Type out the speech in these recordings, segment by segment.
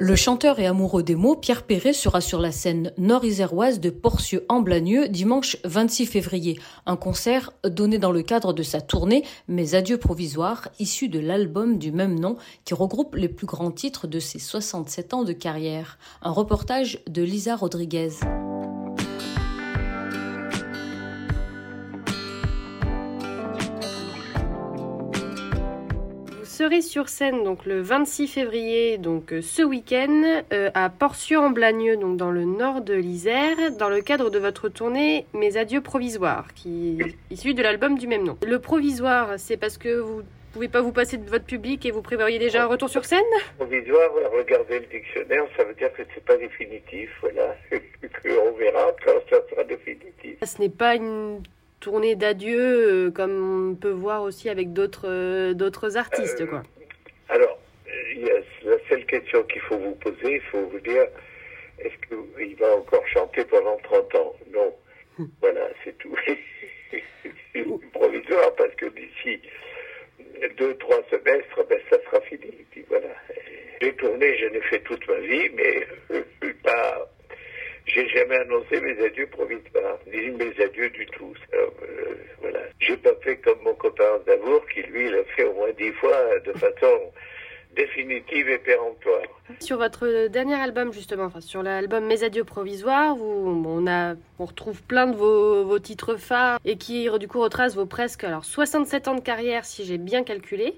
Le chanteur et amoureux des mots, Pierre Perret, sera sur la scène nord-iséroise de Porcieux-en-Blagneux dimanche 26 février. Un concert donné dans le cadre de sa tournée Mes adieux provisoires, issu de l'album du même nom qui regroupe les plus grands titres de ses 67 ans de carrière. Un reportage de Lisa Rodriguez. Serez sur scène donc le 26 février, donc euh, ce week-end, euh, à Porcieux-en-Blagneux, donc dans le nord de l'Isère, dans le cadre de votre tournée Mes adieux provisoires, qui est issue de l'album du même nom. Le provisoire, c'est parce que vous pouvez pas vous passer de votre public et vous prévoyez déjà un retour sur scène? Provisoire, regardez le dictionnaire, ça veut dire que c'est pas définitif, voilà. On verra quand ça sera définitif. Ce n'est pas une tournée d'adieu euh, comme on peut voir aussi avec d'autres euh, d'autres artistes, quoi. Alors, euh, il y a la seule question qu'il faut vous poser, il faut vous dire, est-ce qu'il va encore chanter pendant 30 ans? Non. Voilà, c'est tout. c'est provisoire parce que d'ici deux, trois semestres, ben, ça sera fini. Puis voilà. Les tournées, je l'ai fait toute ma vie, mais euh, pas. J'ai jamais annoncé mes adieux provisoires, ni mes adieux du tout. Euh, voilà. J'ai pas fait comme mon copain d'amour qui, lui, l'a fait au moins dix fois de façon définitive et péremptoire. Sur votre dernier album, justement, enfin, sur l'album Mes adieux provisoires, on, a, on retrouve plein de vos, vos titres phares et qui, du coup, retracent vos presque alors, 67 ans de carrière, si j'ai bien calculé.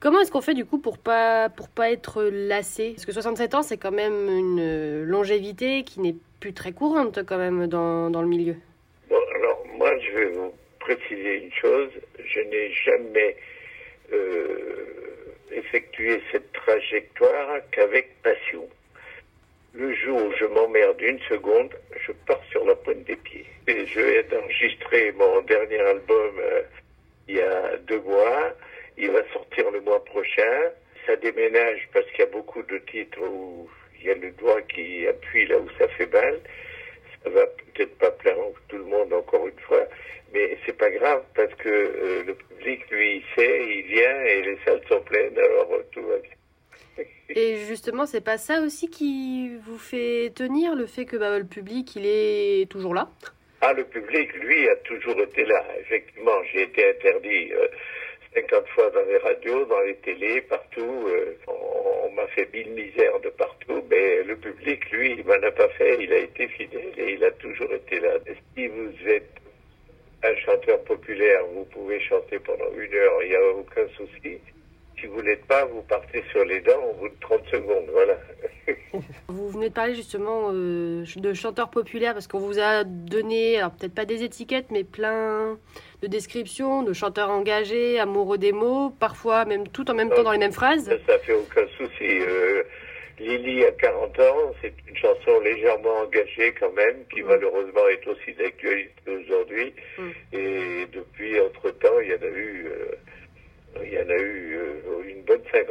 Comment est-ce qu'on fait du coup pour pas pour pas être lassé? Parce que 67 ans c'est quand même une longévité qui n'est plus très courante quand même dans, dans le milieu. Bon, alors moi je vais vous préciser une chose, je n'ai jamais euh, effectué cette trajectoire qu'avec passion. Le jour où je m'emmerde une seconde, je pars sur la pointe des pieds. Et je vais enregistrer mon dernier album euh, il y a deux mois. Il va sortir le mois prochain. Ça déménage parce qu'il y a beaucoup de titres où il y a le doigt qui appuie là où ça fait mal. Ça va peut-être pas plaire à tout le monde encore une fois, mais c'est pas grave parce que euh, le public, lui, il sait, il vient et les salles sont pleines, alors euh, tout va bien. Et justement, c'est pas ça aussi qui vous fait tenir le fait que bah, le public il est toujours là? Ah, le public, lui, a toujours été là. Effectivement, j'ai été interdit euh, 50 fois dans les radios, dans les télés, partout. euh, on m'a fait mille misères de partout, mais le public, lui, il m'en a pas fait. Il a été fidèle et il a toujours été là. Si vous êtes un chanteur populaire, vous pouvez chanter pendant une heure, il n'y a aucun souci. Si vous l'êtes pas, vous partez sur les dents au bout de 30 secondes, voilà. Vous venez de parler justement euh, de chanteurs populaires parce qu'on vous a donné, alors peut-être pas des étiquettes, mais plein de descriptions de chanteurs engagés, amoureux des mots, parfois même tout en même temps dans les mêmes phrases. Ça, ça fait aucun souci. Euh, Lily a 40 ans, c'est une chanson légèrement engagée quand même, qui Mm. malheureusement est aussi d'actualité aujourd'hui. Mm. Et depuis, entre-temps, il y en a eu, euh, il y en a eu euh,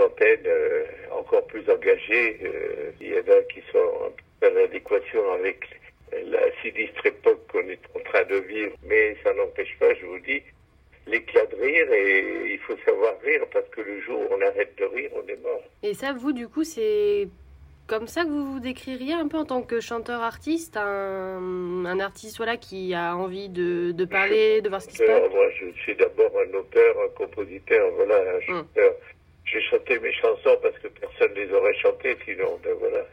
euh, encore plus engagées. Euh, il y en a qui sont en adéquation avec la sinistre époque qu'on est en train de vivre, mais ça n'empêche pas, je vous dis, l'éclat de rire et il faut savoir rire parce que le jour où on arrête de rire, on est mort. Et ça, vous, du coup, c'est comme ça que vous vous décririez un peu en tant que chanteur-artiste, un, un artiste voilà, qui a envie de, de parler, de voir ce qui se auteur, passe? Moi, je suis d'abord un auteur, un compositeur, voilà, un chanteur. J'ai chanté mes chansons parce que personne les aurait chantées sinon, ben voilà.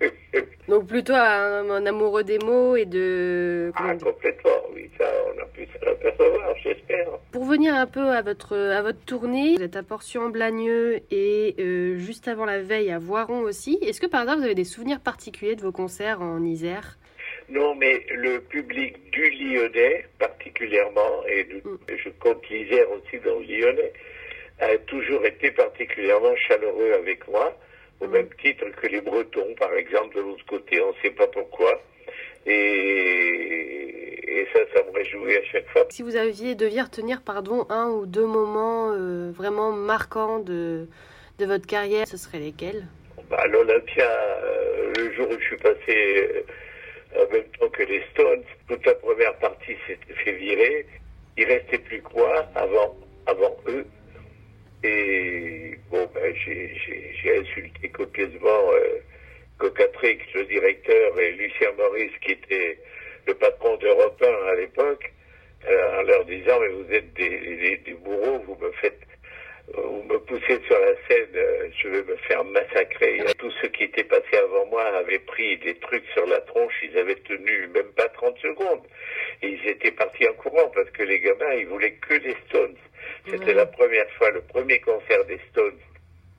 Donc plutôt un, amoureux des mots et de... Ah, complètement, oui, ça, on a pu s'apercevoir, j'espère. Pour venir un peu à votre, à votre tournée, vous êtes à Portion-Blagneux et euh, juste avant la veille à Voiron aussi. Est-ce que par hasard vous avez des souvenirs particuliers de vos concerts en Isère? Non, mais le public du Lyonnais, particulièrement, et mm. je compte l'Isère aussi dans le Lyonnais, a toujours été particulièrement chaleureux avec moi, au mm. même titre que les Bretons, par exemple, de l'autre côté. On ne sait pas pourquoi. Et, ça, ça me réjouit à chaque fois. Si vous aviez deviez retenir, pardon, un ou deux moments euh, vraiment marquants de, de votre carrière, ce serait lesquels? Bah, L'Olympia, euh, le jour où je suis passé en même temps que les Stones. Toute la première partie s'était fait virer. Il restait plus que moi avant, avant eux. Et bon, ben, j'ai insulté copieusement euh, Cocatrix, le directeur, et Lucien Maurice, qui était le patron d'Europe 1 à l'époque, euh, en leur disant, mais vous êtes des, des, des bourreaux, vous me faites vous me poussez sur la scène, euh, je vais me faire massacrer. Tous ceux qui étaient passés avant moi avaient pris des trucs sur la tronche, ils avaient tenu même pas 30 secondes. Et ils étaient partis en courant parce que les gamins, ils voulaient que les Stones. C'était la première fois, le premier concert des Stones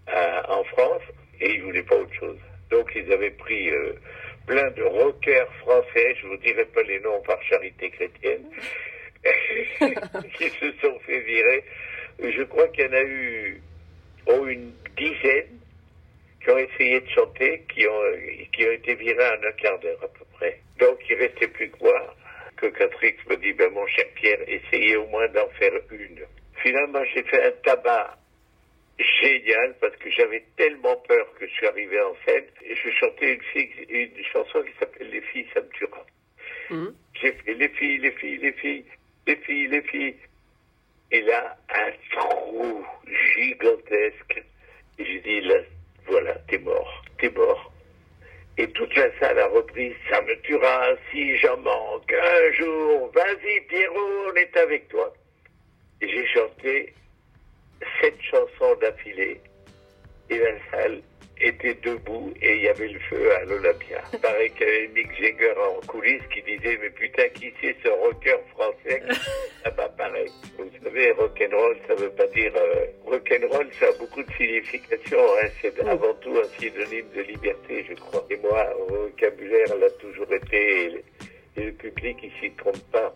euh, en France, et ils voulaient pas autre chose. Donc ils avaient pris euh, plein de rockers français, je vous dirai pas les noms par charité chrétienne, se sont fait virer je crois qu'il y en a eu oh, une dizaine qui ont essayé de chanter, qui ont, qui ont en un quart d'heure à peu près. Donc il restait plus que moi, que Catrix me dit, ben mon cher Pierre, essayez au moins d'en faire une. Finalement, j'ai fait un tabac génial parce que j'avais tellement peur que je suis arrivé en scène et je chantais une, une chanson qui s'appelle Les filles, ça me tuera. Mmh. J'ai fait les filles, les filles, les filles, les filles, les filles. Et là, un trou gigantesque. Et j'ai dit, là, voilà, t'es mort, t'es mort. Et toute la salle a repris, ça me tuera si j'en manque un jour. Vas-y, Pierrot, on est avec toi. J'ai chanté sept chansons d'affilée. Et la salle était debout et il y avait le feu à l'Olympia. Il paraît qu'il y avait Mick Jagger en coulisses qui disait Mais putain, qui c'est ce rocker français? Ah bah pareil. Vous savez, rock'n'roll, ça veut pas dire. Euh, rock'n'roll, ça a beaucoup de signification. Hein. C'est avant tout un synonyme de liberté, je crois. Et moi, le vocabulaire l'a toujours été. Et le, public, il s'y trompe pas.